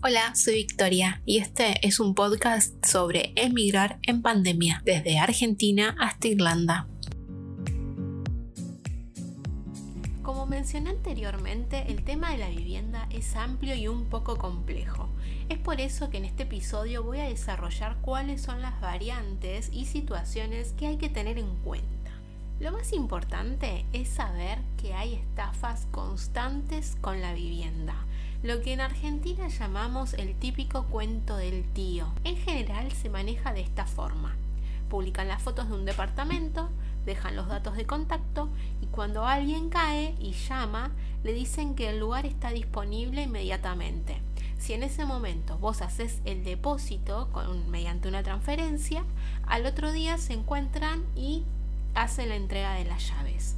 Hola, soy Victoria y este es un podcast sobre emigrar en pandemia desde Argentina hasta Irlanda. Como mencioné anteriormente, el tema de la vivienda es amplio y un poco complejo. Es por eso que en este episodio voy a desarrollar cuáles son las variantes y situaciones que hay que tener en cuenta. Lo más importante es saber que hay estafas constantes con la vivienda lo que en Argentina llamamos el típico cuento del tío. En general se maneja de esta forma. Publican las fotos de un departamento, dejan los datos de contacto y cuando alguien cae y llama, le dicen que el lugar está disponible inmediatamente. Si en ese momento vos haces el depósito con, mediante una transferencia, al otro día se encuentran y hacen la entrega de las llaves.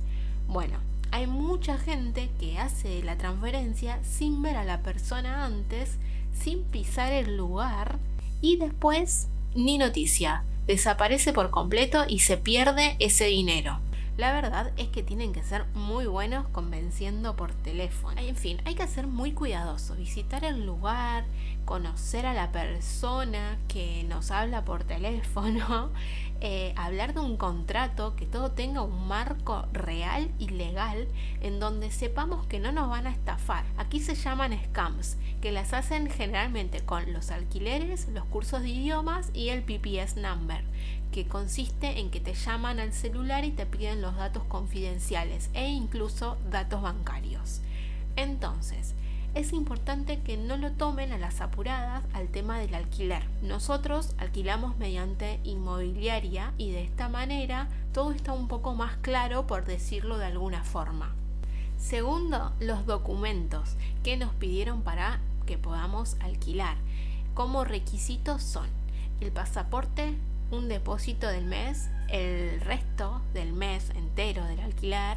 Bueno, hay mucha gente que hace la transferencia sin ver a la persona antes, sin pisar el lugar y después ni noticia. Desaparece por completo y se pierde ese dinero. La verdad es que tienen que ser muy buenos convenciendo por teléfono. En fin, hay que ser muy cuidadoso, visitar el lugar, conocer a la persona que nos habla por teléfono, eh, hablar de un contrato, que todo tenga un marco real y legal en donde sepamos que no nos van a estafar. Aquí se llaman scams, que las hacen generalmente con los alquileres, los cursos de idiomas y el PPS number, que consiste en que te llaman al celular y te piden los datos confidenciales e incluso datos bancarios. Entonces, es importante que no lo tomen a las apuradas al tema del alquiler. Nosotros alquilamos mediante inmobiliaria y de esta manera todo está un poco más claro por decirlo de alguna forma. Segundo, los documentos que nos pidieron para que podamos alquilar. Como requisitos son el pasaporte, un depósito del mes, el resto del mes entero del alquiler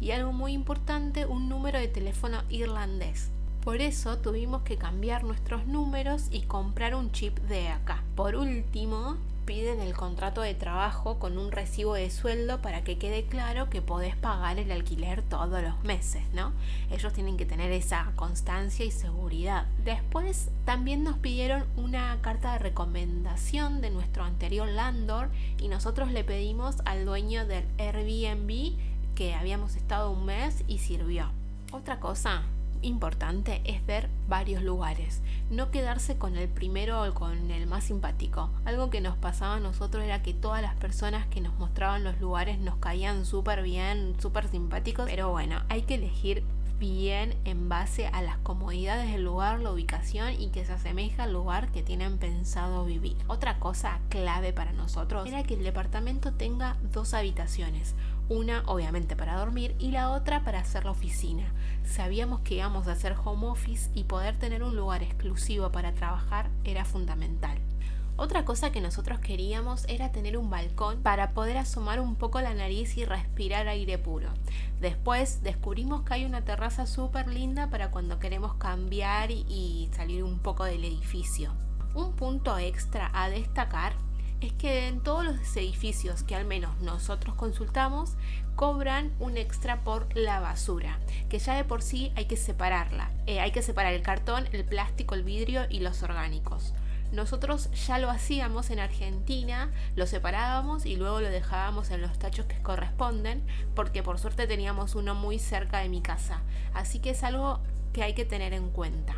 y algo muy importante, un número de teléfono irlandés. Por eso tuvimos que cambiar nuestros números y comprar un chip de acá. Por último, piden el contrato de trabajo con un recibo de sueldo para que quede claro que podés pagar el alquiler todos los meses, ¿no? Ellos tienen que tener esa constancia y seguridad. Después también nos pidieron una carta de recomendación de nuestro anterior landlord y nosotros le pedimos al dueño del Airbnb que habíamos estado un mes y sirvió. Otra cosa importante es ver varios lugares, no quedarse con el primero o con el más simpático. Algo que nos pasaba a nosotros era que todas las personas que nos mostraban los lugares nos caían súper bien, súper simpáticos, pero bueno, hay que elegir bien en base a las comodidades del lugar, la ubicación y que se asemeja al lugar que tienen pensado vivir. Otra cosa clave para nosotros era que el departamento tenga dos habitaciones, una obviamente para dormir y la otra para hacer la oficina. Sabíamos que íbamos a hacer home office y poder tener un lugar exclusivo para trabajar era fundamental. Otra cosa que nosotros queríamos era tener un balcón para poder asomar un poco la nariz y respirar aire puro. Después descubrimos que hay una terraza súper linda para cuando queremos cambiar y salir un poco del edificio. Un punto extra a destacar es que en todos los edificios que al menos nosotros consultamos cobran un extra por la basura, que ya de por sí hay que separarla. Eh, hay que separar el cartón, el plástico, el vidrio y los orgánicos. Nosotros ya lo hacíamos en Argentina, lo separábamos y luego lo dejábamos en los tachos que corresponden, porque por suerte teníamos uno muy cerca de mi casa. Así que es algo que hay que tener en cuenta.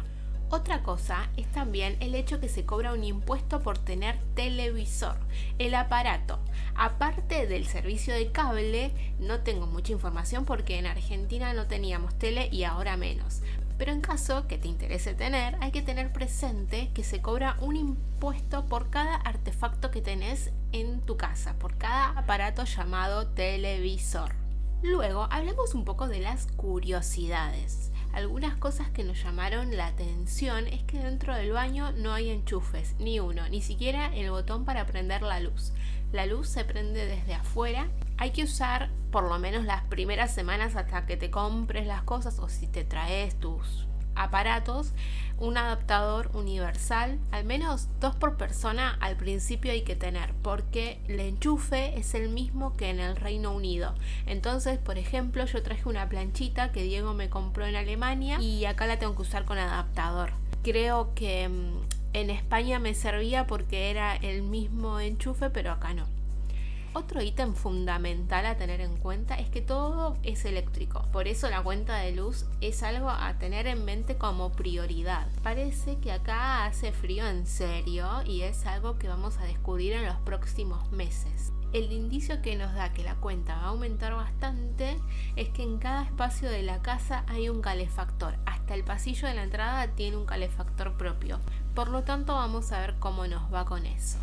Otra cosa es también el hecho que se cobra un impuesto por tener televisor, el aparato. Aparte del servicio de cable, no tengo mucha información porque en Argentina no teníamos tele y ahora menos. Pero en caso que te interese tener, hay que tener presente que se cobra un impuesto por cada artefacto que tenés en tu casa, por cada aparato llamado televisor. Luego, hablemos un poco de las curiosidades. Algunas cosas que nos llamaron la atención es que dentro del baño no hay enchufes, ni uno, ni siquiera el botón para prender la luz. La luz se prende desde afuera. Hay que usar por lo menos las primeras semanas hasta que te compres las cosas o si te traes tus aparatos, un adaptador universal, al menos dos por persona al principio hay que tener, porque el enchufe es el mismo que en el Reino Unido. Entonces, por ejemplo, yo traje una planchita que Diego me compró en Alemania y acá la tengo que usar con adaptador creo que mm, en España me servía porque era el mismo enchufe, pero acá no. Otro ítem fundamental a tener en cuenta es que todo es eléctrico, por eso la cuenta de luz es algo a tener en mente como prioridad. Parece que acá hace frío en serio y es algo que vamos a descubrir en los próximos meses. El indicio que nos da que la cuenta va a aumentar bastante es que en cada espacio de la casa hay un calefactor. Hasta el pasillo de la entrada tiene un calefactor propio. Por lo tanto vamos a ver cómo nos va con eso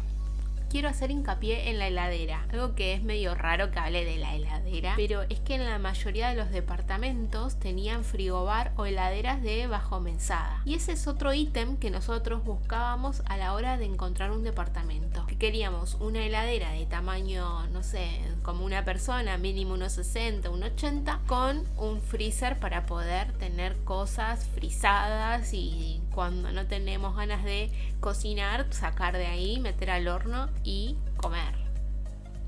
quiero hacer hincapié en la heladera, algo que es medio raro que hable de la heladera, pero es que en la mayoría de los departamentos tenían frigobar o heladeras de bajo mensada. Y ese es otro ítem que nosotros buscábamos a la hora de encontrar un departamento. Que queríamos una heladera de tamaño, no sé, como una persona, mínimo unos 60, unos 80, con un freezer para poder tener cosas frisadas y cuando no tenemos ganas de cocinar, sacar de ahí, meter al horno y comer.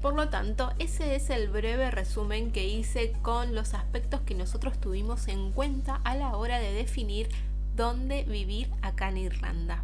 Por lo tanto, ese es el breve resumen que hice con los aspectos que nosotros tuvimos en cuenta a la hora de definir dónde vivir acá en Irlanda.